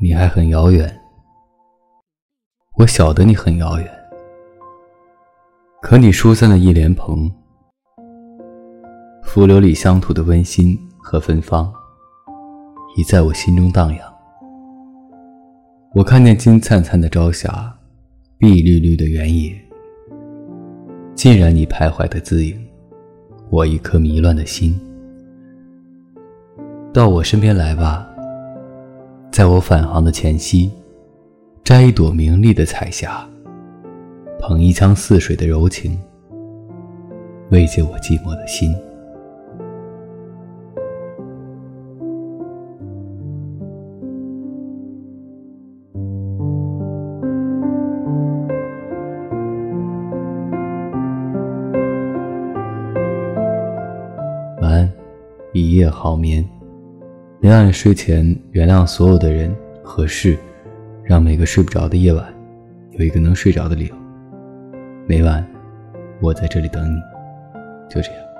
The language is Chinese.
你还很遥远，我晓得你很遥远，可你疏散的一莲蓬，浮流里乡土的温馨和芬芳，已在我心中荡漾。我看见金灿灿的朝霞，碧绿绿的原野，浸染你徘徊的姿影，我一颗迷乱的心。到我身边来吧。在我返航的前夕，摘一朵明丽的彩霞，捧一腔似水的柔情，慰藉我寂寞的心。晚安，一夜好眠。让你睡前原谅所有的人和事，让每个睡不着的夜晚有一个能睡着的理由。每晚，我在这里等你，就这样。